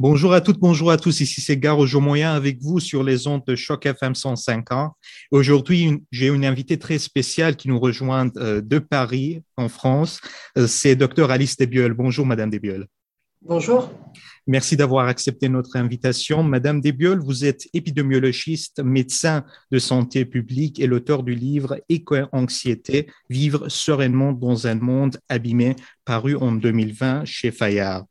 Bonjour à toutes, bonjour à tous. Ici c'est Gare Moyen avec vous sur les ondes de Choc FM 105 Aujourd'hui, j'ai une invitée très spéciale qui nous rejoint euh, de Paris, en France. Euh, c'est Dr Alice Desbioles. Bonjour, Madame Desbioles. Bonjour. Merci d'avoir accepté notre invitation. Madame Desbioles, vous êtes épidémiologiste, médecin de santé publique et l'auteur du livre Éco-anxiété, vivre sereinement dans un monde abîmé, paru en 2020 chez Fayard.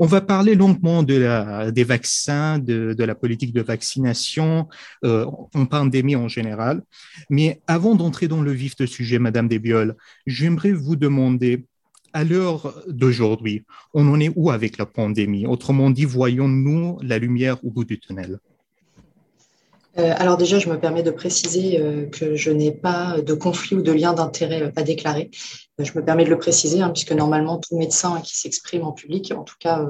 On va parler longuement de la, des vaccins, de, la politique de vaccination euh, en pandémie en général. Mais avant d'entrer dans le vif du sujet, Madame Desbioles, j'aimerais vous demander à l'heure d'aujourd'hui, on en est où avec la pandémie? Autrement dit, voyons-nous la lumière au bout du tunnel? Euh, alors déjà, je me permets de préciser euh, que je n'ai pas de conflit ou de lien d'intérêt à déclarer. Euh, je me permets de le préciser, hein, puisque normalement, tout médecin qui s'exprime en public, en tout cas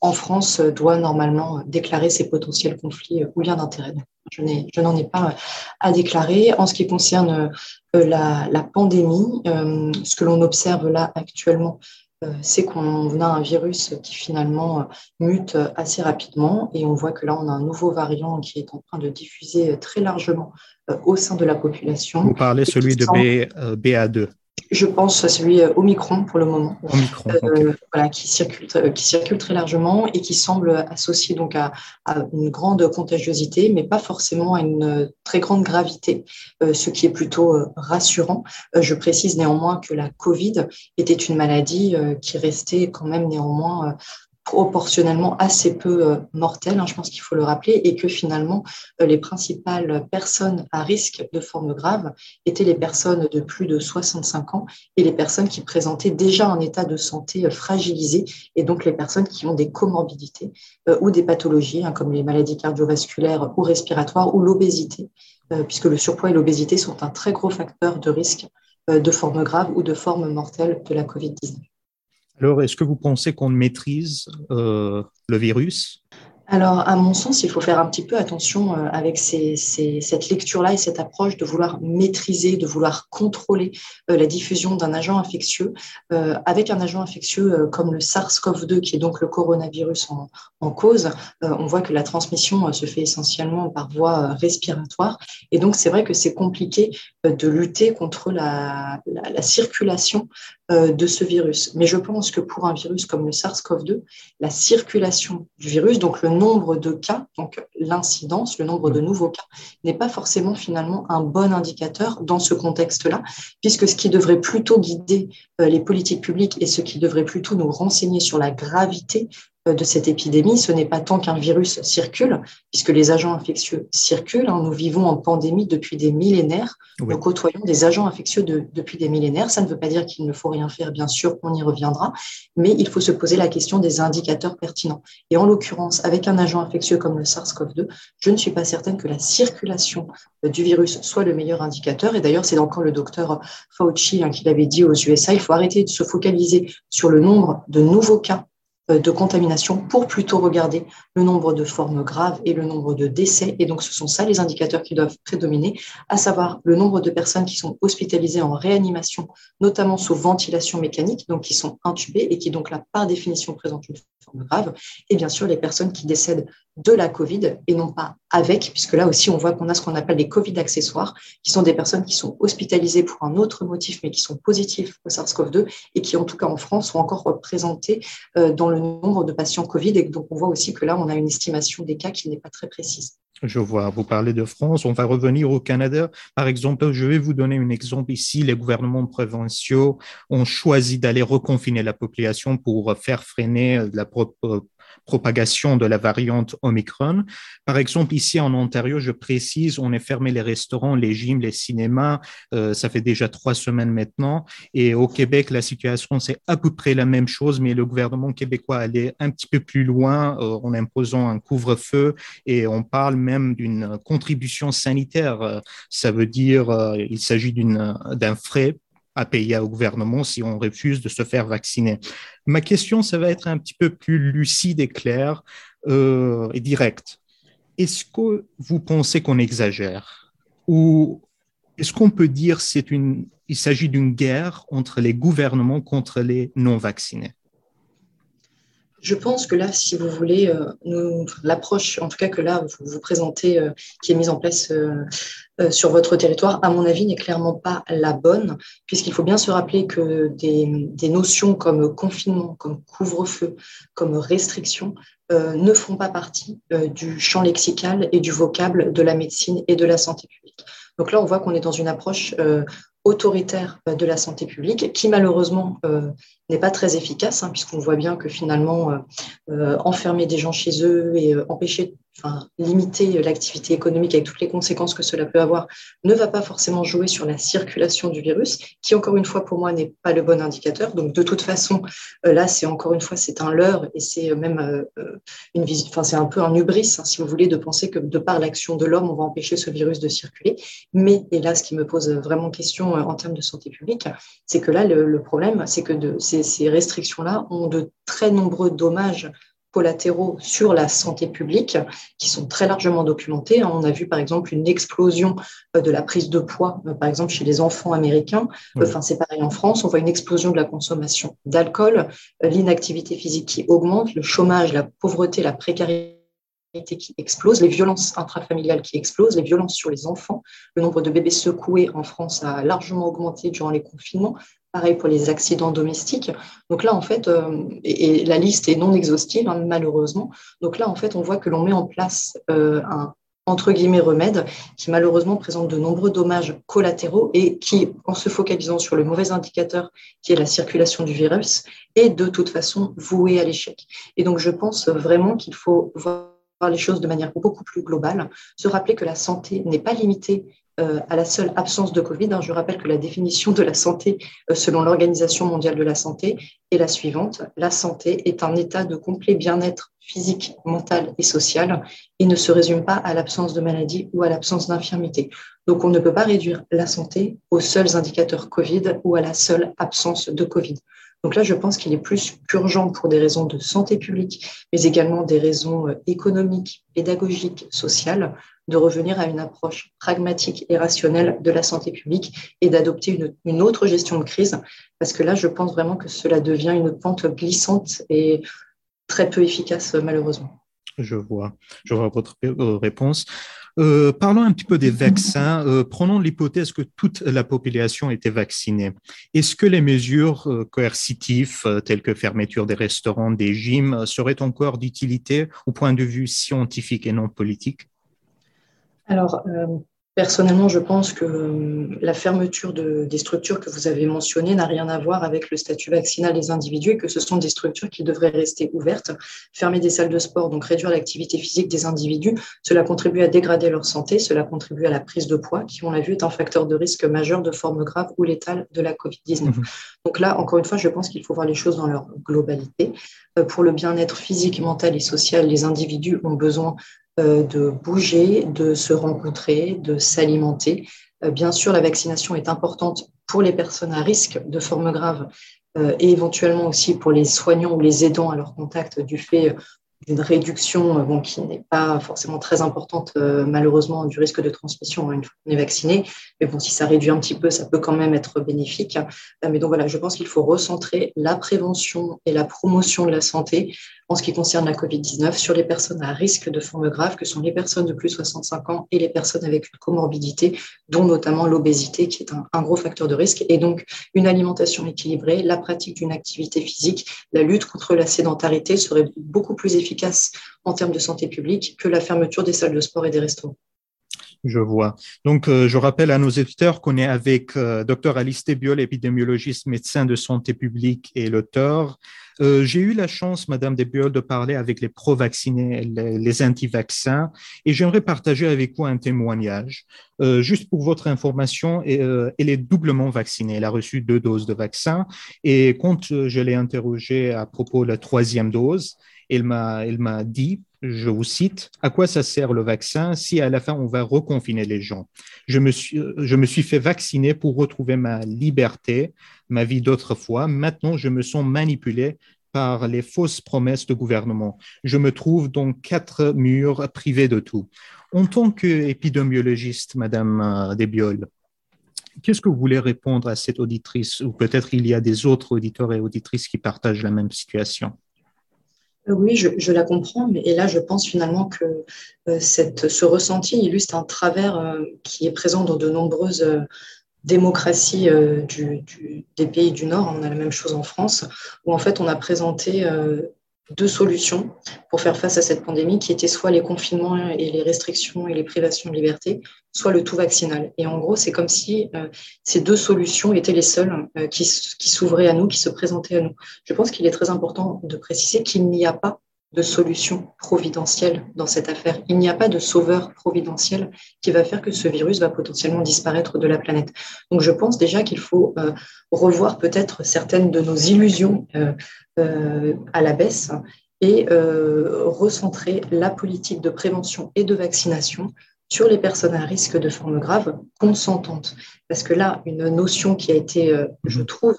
en France, doit normalement déclarer ses potentiels conflits ou liens d'intérêt. Je n'en ai, pas à déclarer. En ce qui concerne la, la pandémie, ce que l'on observe là actuellement, euh, c'est qu'on a un virus qui finalement euh, mute assez rapidement et on voit que là, on a un nouveau variant qui est en train de diffuser très largement euh, au sein de la population. Vous parlez celui de BA2 je pense à celui euh, Omicron pour le moment, euh, voilà, qui, circule, euh, qui circule très largement et qui semble associé donc à, une grande contagiosité, mais pas forcément à une très grande gravité, ce qui est plutôt rassurant. je précise néanmoins que la Covid était une maladie qui restait quand même néanmoins proportionnellement assez peu euh, mortels, hein, je pense qu'il faut le rappeler, et que finalement, euh, les principales personnes à risque de forme grave étaient les personnes de plus de 65 ans et les personnes qui présentaient déjà un état de santé euh, fragilisé, et donc les personnes qui ont des comorbidités ou des pathologies, hein, comme les maladies cardiovasculaires ou respiratoires ou l'obésité, puisque le surpoids et l'obésité sont un très gros facteur de risque de forme grave ou de forme mortelle de la COVID-19. Alors, est-ce que vous pensez qu'on maîtrise euh, le virus? Alors, à mon sens, il faut faire un petit peu attention euh, avec cette lecture-là et cette approche de vouloir maîtriser, de vouloir contrôler euh, la diffusion d'un agent infectieux. Avec un agent infectieux comme le SARS-CoV-2, qui est donc le coronavirus en, cause, on voit que la transmission se fait essentiellement par voie respiratoire. Et donc, c'est vrai que c'est compliqué de lutter contre la circulation de ce virus. Mais je pense que pour un virus comme le SARS-CoV-2, la circulation du virus, donc le nombre de cas, donc l'incidence, le nombre de nouveaux cas, n'est pas forcément finalement un bon indicateur dans ce contexte-là, puisque ce qui devrait plutôt guider euh, les politiques publiques et ce qui devrait plutôt nous renseigner sur la gravité euh, de cette épidémie, ce n'est pas tant qu'un virus circule, puisque les agents infectieux circulent. Hein. Nous vivons en pandémie depuis des millénaires. Nous côtoyons des agents infectieux depuis des millénaires. Ça ne veut pas dire qu'il ne faut rien faire, bien sûr, on y reviendra, mais il faut se poser la question des indicateurs pertinents. Et en l'occurrence, avec un agent infectieux comme le SARS-CoV-2, je ne suis pas certaine que la circulation du virus soit le meilleur indicateur. Et d'ailleurs, c'est encore le docteur Fauci hein, qui l'avait dit aux USA, il faut arrêter de se focaliser sur le nombre de nouveaux cas de contamination pour plutôt regarder le nombre de formes graves et le nombre de décès. Et donc, ce sont ça les indicateurs qui doivent prédominer, à savoir le nombre de personnes qui sont hospitalisées en réanimation, notamment sous ventilation mécanique, donc qui sont intubées et qui donc là, par définition, présentent une forme grave, et bien sûr les personnes qui décèdent de la Covid et non pas avec, puisque là aussi on voit qu'on a ce qu'on appelle des Covid accessoires, qui sont des personnes qui sont hospitalisées pour un autre motif, mais qui sont positifs au SARS-CoV-2 et qui, en tout cas en France, sont encore représentées euh, dans le nombre de patients Covid. Et donc on voit aussi que là, on a une estimation des cas qui n'est pas très précise. Je vois, vous parlez de France, on va revenir au Canada. Par exemple, je vais vous donner un exemple ici. Les gouvernements provinciaux ont choisi d'aller reconfiner la population pour faire freiner la propagation de la variante Omicron. Par exemple, ici en Ontario, je précise, on a fermé les restaurants, les gyms, les cinémas. Euh, ça fait déjà trois semaines maintenant. Et au Québec, la situation, c'est à peu près la même chose, mais le gouvernement québécois allait un petit peu plus loin euh, en imposant un couvre-feu et on parle même d'une contribution sanitaire. Ça veut dire, euh, il s'agit d'un frais à payer au gouvernement si on refuse de se faire vacciner. Ma question, ça va être un petit peu plus lucide et claire euh, et directe. Est-ce que vous pensez qu'on exagère? Ou est-ce qu'on peut dire c'est une, il s'agit d'une guerre entre les gouvernements contre les non vaccinés je pense que là, si vous voulez, euh, l'approche, en tout cas que là, vous vous présentez, euh, qui est mise en place euh, sur votre territoire, à mon avis, n'est clairement pas la bonne, puisqu'il faut bien se rappeler que des, des notions comme confinement, comme couvre-feu, comme restriction ne font pas partie du champ lexical et du vocable de la médecine et de la santé publique. Donc là, on voit qu'on est dans une approche autoritaire de la santé publique qui malheureusement n'est pas très efficace, hein, puisqu'on voit bien que finalement, euh, euh, enfermer des gens chez eux et euh, empêcher, limiter l'activité économique avec toutes les conséquences que cela peut avoir, ne va pas forcément jouer sur la circulation du virus, qui encore une fois pour moi n'est pas le bon indicateur. Donc de toute façon, là c'est encore une fois c'est un leurre et c'est même une enfin c'est un peu un hubris, hein, si vous voulez, de penser que de par l'action de l'homme, on va empêcher ce virus de circuler. Mais et là, ce qui me pose vraiment question en termes de santé publique, c'est que là le, problème, c'est que ces, restrictions-là ont de très nombreux dommages collatéraux sur la santé publique qui sont très largement documentés. On a vu par exemple une explosion euh, de la prise de poids, euh, par exemple chez les enfants américains. Enfin, c'est pareil en France. On voit une explosion de la consommation d'alcool, euh, l'inactivité physique qui augmente, le chômage, la pauvreté, la précarité qui explose, les violences intrafamiliales qui explosent, les violences sur les enfants. Le nombre de bébés secoués en France a largement augmenté durant les confinements. Pareil pour les accidents domestiques. Donc là, en fait, euh, et, la liste est non exhaustive, hein, malheureusement. Donc là, en fait, on voit que l'on met en place euh, un entre guillemets remède qui malheureusement présente de nombreux dommages collatéraux et qui, en se focalisant sur le mauvais indicateur qui est la circulation du virus, est de toute façon voué à l'échec. Et donc je pense vraiment qu'il faut voir les choses de manière beaucoup plus globale, se rappeler que la santé n'est pas limitée à la seule absence de Covid. Hein. Je rappelle que la définition de la santé, euh, selon l'Organisation mondiale de la santé, est la suivante. La santé est un état de complet bien-être physique, mental et social et ne se résume pas à l'absence de maladie ou à l'absence d'infirmité. Donc, on ne peut pas réduire la santé aux seuls indicateurs Covid ou à la seule absence de Covid. Donc là, je pense qu'il est plus qu'urgent pour des raisons de santé publique, mais également des raisons euh, économiques, pédagogiques, sociales, de revenir à une approche pragmatique et rationnelle de la santé publique et d'adopter une, autre gestion de crise, parce que là, je pense vraiment que cela devient une pente glissante et très peu efficace, malheureusement. Je vois, je vois votre euh, réponse. Euh, parlons un petit peu des vaccins. Euh, prenons l'hypothèse que toute la population était vaccinée. Est-ce que les mesures coercitives, telles que fermeture des restaurants, des gyms, seraient encore d'utilité au point de vue scientifique et non politique? Alors, Personnellement, je pense que euh, la fermeture de, des structures que vous avez mentionnées n'a rien à voir avec le statut vaccinal des individus et que ce sont des structures qui devraient rester ouvertes. Fermer des salles de sport, donc réduire l'activité physique des individus, cela contribue à dégrader leur santé, cela contribue à la prise de poids, qui, on l'a vu, est un facteur de risque majeur de forme grave ou létale de la COVID-19. Mhm. Donc là, encore une fois, je pense qu'il faut voir les choses dans leur globalité. Euh, pour le bien-être physique, mental et social, les individus ont besoin euh, de bouger, de se rencontrer, de s'alimenter. Euh, bien sûr, la vaccination est importante pour les personnes à risque de formes graves euh, et éventuellement aussi pour les soignants ou les aidants à leur contact du fait d'une réduction bon, qui n'est pas forcément très importante, malheureusement, du risque de transmission une fois qu'on est vacciné. Mais bon, si ça réduit un petit peu, ça peut quand même être bénéfique. mais donc voilà, je pense qu'il faut recentrer la prévention et la promotion de la santé en ce qui concerne la COVID-19 sur les personnes à risque de formes graves, que sont les personnes de plus de 65 ans et les personnes avec une comorbidité, dont notamment l'obésité, qui est un, gros facteur de risque. Et donc, une alimentation équilibrée, la pratique d'une activité physique, la lutte contre la sédentarité serait beaucoup plus efficace en termes de santé publique que la fermeture des salles de sport et des restaurants. Je vois. Donc, euh, je rappelle à nos éditeurs qu'on est avec euh, Dr Alice Biol, épidémiologiste, médecin de santé publique et l'auteur. Euh, j'ai eu la chance, Madame Desbiol, de parler avec les pro-vaccinés, les, anti-vaccins, et j'aimerais partager avec vous un témoignage. juste pour votre information, elle est doublement vaccinée. Elle a reçu deux doses de vaccin, et quand je l'ai interrogée à propos de la troisième dose, elle m'a, elle m'a dit je vous cite, à quoi ça sert le vaccin si à la fin on va reconfiner les gens? Je me, suis, je me suis fait vacciner pour retrouver ma liberté, ma vie d'autrefois. Maintenant, je me sens manipulé par les fausses promesses de gouvernement. Je me trouve dans quatre murs privés de tout. En tant qu'épidémiologiste, Madame euh, Desbiol, qu'est-ce que vous voulez répondre à cette auditrice? Ou peut-être il y a des autres auditeurs et auditrices qui partagent la même situation Oui, je, la comprends, mais et là, je pense finalement que cette, ce ressenti illustre un travers qui est présent dans de nombreuses démocraties des pays du Nord. On a la même chose en France, où en fait, on a présenté deux solutions pour faire face à cette pandémie qui étaient soit les confinements et les restrictions et les privations de liberté, soit le tout vaccinal. Et en gros, c'est comme si euh, ces deux solutions étaient les seules euh, qui, qui s'ouvraient à nous, qui se présentaient à nous. Je pense qu'il est très important de préciser qu'il n'y a pas de solution providentielle dans cette affaire. Il n'y a pas de sauveur providentiel qui va faire que ce virus va potentiellement disparaître de la planète. Donc je pense déjà qu'il faut euh, revoir peut-être certaines de nos illusions euh, euh, à la baisse et recentrer la politique de prévention et de vaccination sur les personnes à risque de forme grave consentantes. Parce que là, une notion qui a été, je trouve,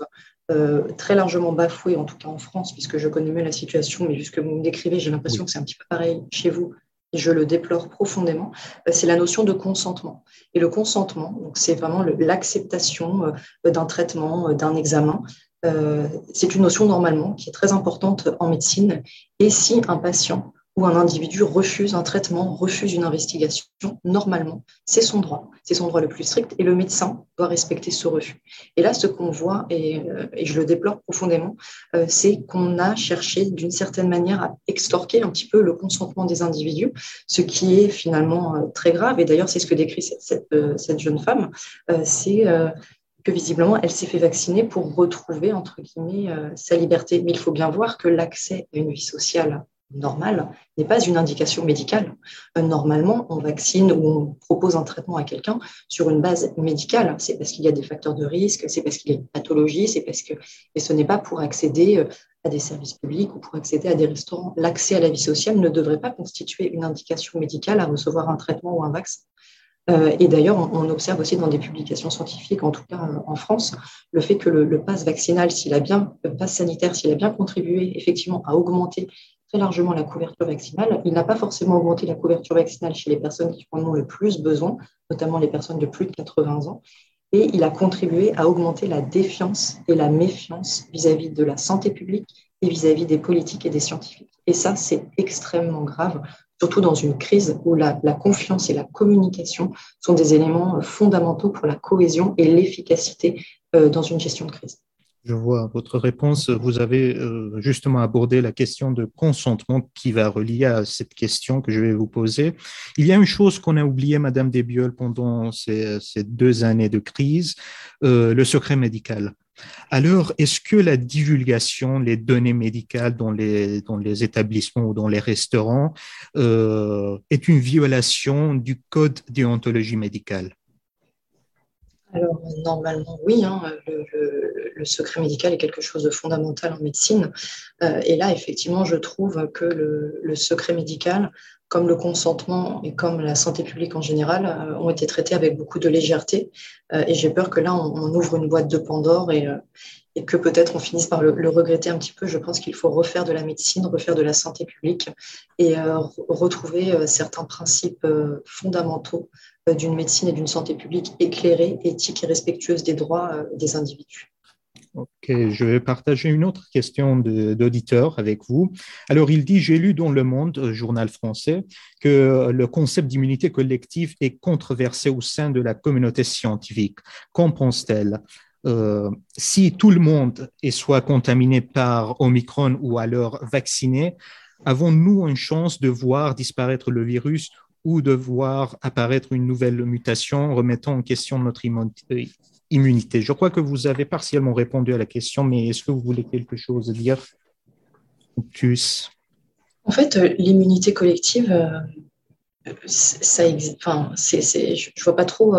euh, très largement bafoué, en tout cas en France, puisque je connais mieux la situation, mais vu ce que vous me décrivez, j'ai l'impression que c'est un petit peu pareil chez vous, et je le déplore profondément, euh, c'est la notion de consentement. Et le consentement, c'est vraiment l'acceptation euh, d'un traitement, d'un examen. c'est une notion normalement qui est très importante en médecine. Et si un patient où un individu refuse un traitement, refuse une investigation, normalement, c'est son droit. C'est son droit le plus strict et le médecin doit respecter ce refus. Et là, ce qu'on voit, et, euh, je le déplore profondément, euh, c'est qu'on a cherché d'une certaine manière à extorquer un petit peu le consentement des individus, ce qui est finalement euh, très grave. Et d'ailleurs, c'est ce que décrit cette, jeune femme. c'est que visiblement, elle s'est fait vacciner pour retrouver, entre guillemets, sa liberté. Mais il faut bien voir que l'accès à une vie sociale normal n'est pas une indication médicale. Euh, normalement, on vaccine ou on propose un traitement à quelqu'un sur une base médicale. C'est parce qu'il y a des facteurs de risque, c'est parce qu'il y a une pathologie, c'est parce que. Et ce n'est pas pour accéder euh, à des services publics ou pour accéder à des restaurants. L'accès à la vie sociale ne devrait pas constituer une indication médicale à recevoir un traitement ou un vaccin. Euh, et d'ailleurs, on, observe aussi dans des publications scientifiques, en tout cas en France, le fait que le, vaccinal, s'il a bien, le pass sanitaire, s'il a bien contribué effectivement à augmenter très largement la couverture vaccinale. Il n'a pas forcément augmenté la couverture vaccinale chez les personnes qui en ont le plus besoin, notamment les personnes de plus de 80 ans. Et il a contribué à augmenter la défiance et la méfiance vis-à-vis de la santé publique et vis-à-vis des politiques et des scientifiques. Et ça, c'est extrêmement grave, surtout dans une crise où la, confiance et la communication sont des éléments fondamentaux pour la cohésion et l'efficacité euh, dans une gestion de crise. Je vois votre réponse. Vous avez euh, justement abordé la question de consentement qui va relier à cette question que je vais vous poser. Il y a une chose qu'on a oubliée, Madame Desbiol, pendant ces, deux années de crise, euh, le secret médical. Alors, est-ce que la divulgation, les données médicales dans les, dans les établissements ou dans les restaurants euh, est une violation du code déontologie médicale? Alors, normalement, oui. Hein, le, secret médical est quelque chose de fondamental en médecine. Euh, et là, effectivement, je trouve que le, secret médical, comme le consentement et comme la santé publique en général, euh, ont été traités avec beaucoup de légèreté. Euh, et j'ai peur que là, on, ouvre une boîte de Pandore et, que peut-être on finisse par le, regretter un petit peu. Je pense qu'il faut refaire de la médecine, refaire de la santé publique et retrouver certains principes fondamentaux euh, d'une médecine et d'une santé publique éclairée, éthique et respectueuse des droits euh, des individus. Ok, je vais partager une autre question d'auditeur avec vous. Alors, il dit, j'ai lu dans Le Monde, euh, journal français, que le concept d'immunité collective est controversé au sein de la communauté scientifique. Qu'en pense-t-elle? Si tout le monde est soit contaminé par Omicron ou alors vacciné, avons-nous une chance de voir disparaître le virus ou de voir apparaître une nouvelle mutation remettant en question notre euh, immunité. Je crois que vous avez partiellement répondu à la question, mais est-ce que vous voulez quelque chose dire plus En fait, euh, l'immunité collective, euh, ça enfin, je ne vois pas trop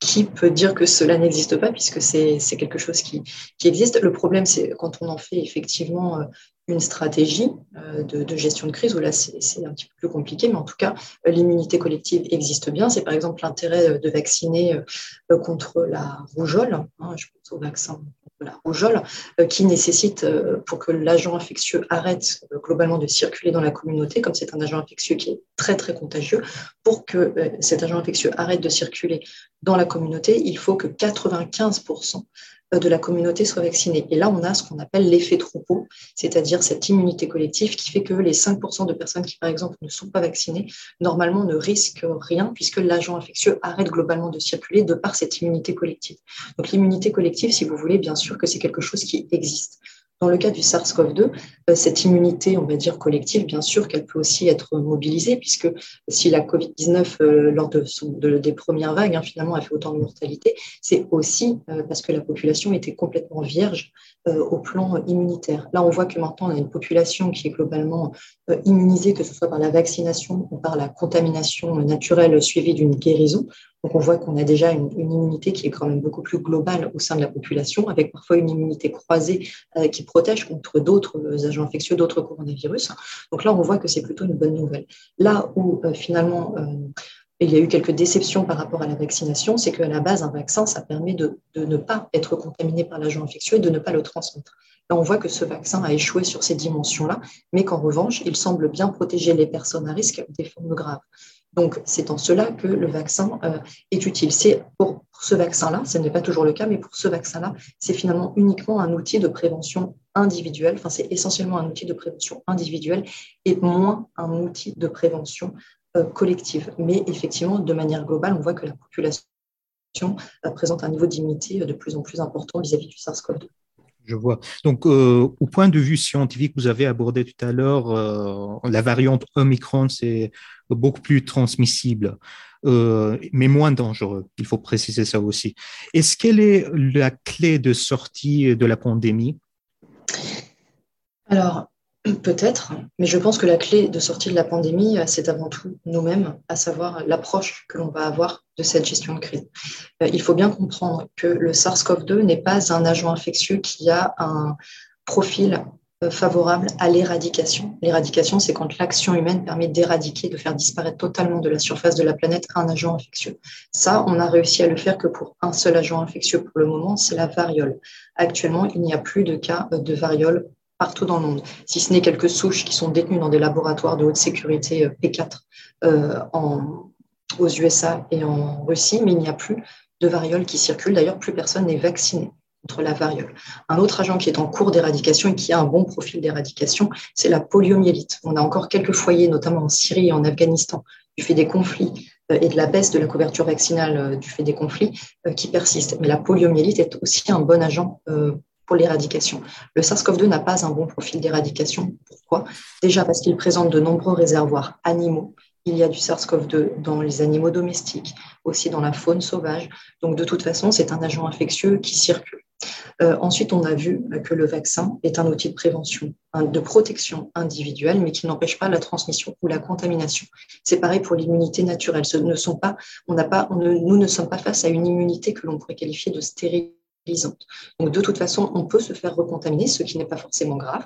qui peut dire que cela n'existe pas, puisque c'est quelque chose qui, qui, existe. Le problème, c'est quand on en fait effectivement une stratégie euh, de, gestion de crise, où là c'est un petit peu plus compliqué, mais en tout cas, euh, l'immunité collective existe bien. C'est par exemple l'intérêt euh, de vacciner contre la rougeole, hein, je pense au vaccin la rougeole, qui nécessite, pour que l'agent infectieux arrête globalement de circuler dans la communauté, comme c'est un agent infectieux qui est très très contagieux, pour que cet agent infectieux arrête de circuler dans la communauté, il faut que 95% de la communauté soit vaccinée. Et là, on a ce qu'on appelle l'effet troupeau, c'est-à-dire cette immunité collective qui fait que les 5% de personnes qui, par exemple, ne sont pas vaccinées, normalement ne risquent rien puisque l'agent infectieux arrête globalement de circuler de par cette immunité collective. Donc l'immunité collective, si vous voulez, bien sûr que c'est quelque chose qui existe. Dans le cas du SARS-CoV-2, euh, cette immunité, on va dire collective, bien sûr qu'elle peut aussi être mobilisée, puisque si la COVID-19, euh, lors de, des premières vagues, hein, finalement, a fait autant de mortalité, c'est aussi euh, parce que la population était complètement vierge au plan immunitaire. Là, on voit que maintenant, on a une population qui est globalement immunisée, que ce soit par la vaccination ou par la contamination naturelle suivie d'une guérison. Donc on voit qu'on a déjà une, immunité qui est quand même beaucoup plus globale au sein de la population, avec parfois une immunité croisée euh, qui protège contre d'autres euh, agents infectieux, d'autres coronavirus. Donc là, on voit que c'est plutôt une bonne nouvelle. Là où euh, finalement il y a eu quelques déceptions par rapport à la vaccination, c'est qu'à la base, un vaccin, ça permet de, de ne pas être contaminé par l'agent infectieux et de ne pas le transmettre. Là, on voit que ce vaccin a échoué sur ces dimensions-là, mais qu'en revanche, il semble bien protéger les personnes à risque des formes graves. Donc, c'est en cela que le vaccin euh, est utile. C'est pour, ce vaccin-là, ce n'est pas toujours le cas, mais pour ce vaccin-là, c'est finalement uniquement un outil de prévention individuelle. Enfin, c'est essentiellement un outil de prévention individuelle et moins un outil de prévention euh, collective. Mais effectivement, de manière globale, on voit que la population euh, présente un niveau d'immunité de plus en plus important vis-à-vis -vis du SARS-CoV-2. Je vois. Donc, euh, au point de vue scientifique, vous avez abordé tout à l'heure, euh, la variante Omicron, c'est beaucoup plus transmissible, euh, mais moins dangereux. Il faut préciser ça aussi. Est-ce qu'elle est la clé de sortie de la pandémie? Alors, Peut-être, mais je pense que la clé de sortie de la pandémie, euh, c'est avant tout nous-mêmes, à savoir l'approche que l'on va avoir de cette gestion de crise. Euh, il faut bien comprendre que le SARS-CoV-2 n'est pas un agent infectieux qui a un profil euh, favorable à l'éradication. L'éradication, c'est quand l'action humaine permet d'éradiquer, de faire disparaître totalement de la surface de la planète un agent infectieux. Ça, on a réussi à le faire que pour un seul agent infectieux pour le moment, c'est la variole. Actuellement, il n'y a plus de cas de variole partout dans le monde, si ce n'est quelques souches qui sont détenues dans des laboratoires de haute sécurité euh, P4 euh, aux USA et en Russie, mais il n'y a plus de variole qui circule. D'ailleurs, plus personne n'est vacciné contre la variole. Un autre agent qui est en cours d'éradication et qui a un bon profil d'éradication, c'est la poliomyélite. On a encore quelques foyers, notamment en Syrie et en Afghanistan, du fait des conflits euh, et de la baisse de la couverture vaccinale du fait des conflits qui persistent. Mais la poliomyélite est aussi un bon agent l'éradication. Le SARS-CoV-2 n'a pas un bon profil d'éradication. Pourquoi? Déjà parce qu'il présente de nombreux réservoirs animaux. Il y a du SARS-CoV-2 dans les animaux domestiques, aussi dans la faune sauvage. Donc de toute façon, c'est un agent infectieux qui circule. Euh, ensuite, on a vu que le vaccin est un outil de prévention, de protection individuelle, mais qui n'empêche pas la transmission ou la contamination. C'est pareil pour l'immunité naturelle. Ce ne sont pas, nous ne sommes pas face à une immunité que l'on pourrait qualifier de stérile donc, de toute façon, on peut se faire recontaminer, ce qui n'est pas forcément grave,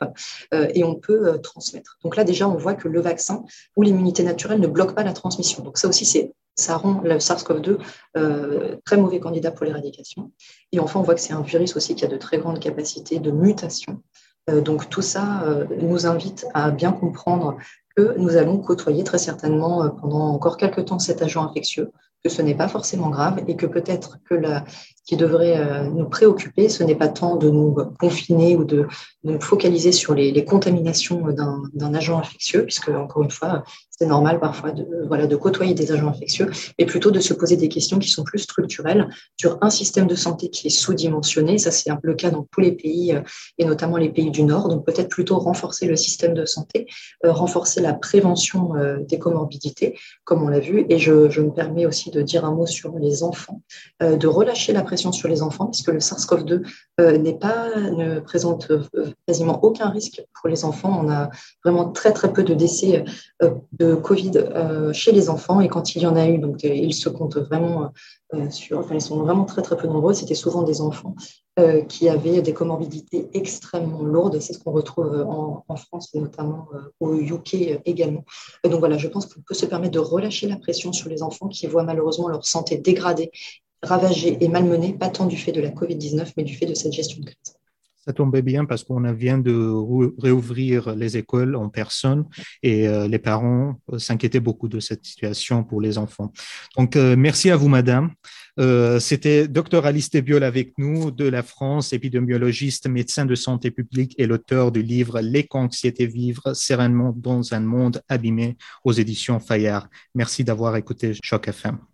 euh, et on peut euh, transmettre. Donc là, déjà, on voit que le vaccin ou l'immunité naturelle ne bloque pas la transmission. Donc ça aussi, c'est ça rend le SARS-CoV-2 euh, très mauvais candidat pour l'éradication. Et enfin, on voit que c'est un virus aussi qui a de très grandes capacités de mutation. donc tout ça nous invite à bien comprendre que nous allons côtoyer très certainement pendant encore quelques temps cet agent infectieux, que ce n'est pas forcément grave et que peut-être que la, qui devrait euh, nous préoccuper, ce n'est pas tant de nous confiner ou de, nous focaliser sur les, contaminations d'un agent infectieux, puisque, encore une fois, c'est normal parfois de, voilà, de côtoyer des agents infectieux, mais plutôt de se poser des questions qui sont plus structurelles sur un système de santé qui est sous-dimensionné. Ça, c'est un peu le cas dans tous les pays, euh, et notamment les pays du Nord. Donc, peut-être plutôt renforcer le système de santé, euh, renforcer la prévention des comorbidités, comme on l'a vu. Et je, me permets aussi de dire un mot sur les enfants, de relâcher la pression sur les enfants, puisque le SARS-CoV-2 euh, n'est pas, ne présente euh, quasiment aucun risque pour les enfants. On a vraiment très très peu de décès de Covid chez les enfants, et quand il y en a eu, donc ils se comptent vraiment sur, enfin ils sont vraiment très très peu nombreux. C'était souvent des enfants euh, qui avaient des comorbidités extrêmement lourdes. C'est ce qu'on retrouve en, France notamment euh, au UK également. donc voilà, je pense qu'on peut se permettre de relâcher la pression sur les enfants qui voient malheureusement leur santé dégradée, ravagée et malmenée, pas tant du fait de la Covid-19, mais du fait de cette gestion de crise. Ça tombait bien parce qu'on vient de réouvrir les écoles en personne et euh, les parents euh, s'inquiétaient beaucoup de cette situation pour les enfants. Donc, euh, merci à vous, madame. C'était Dr Alice Tebiol avec nous de la France, épidémiologiste, médecin de santé publique et l'auteur du livre L'éco-anxiété vivre sereinement dans un monde abîmé aux éditions Fayard. Merci d'avoir écouté Choc FM.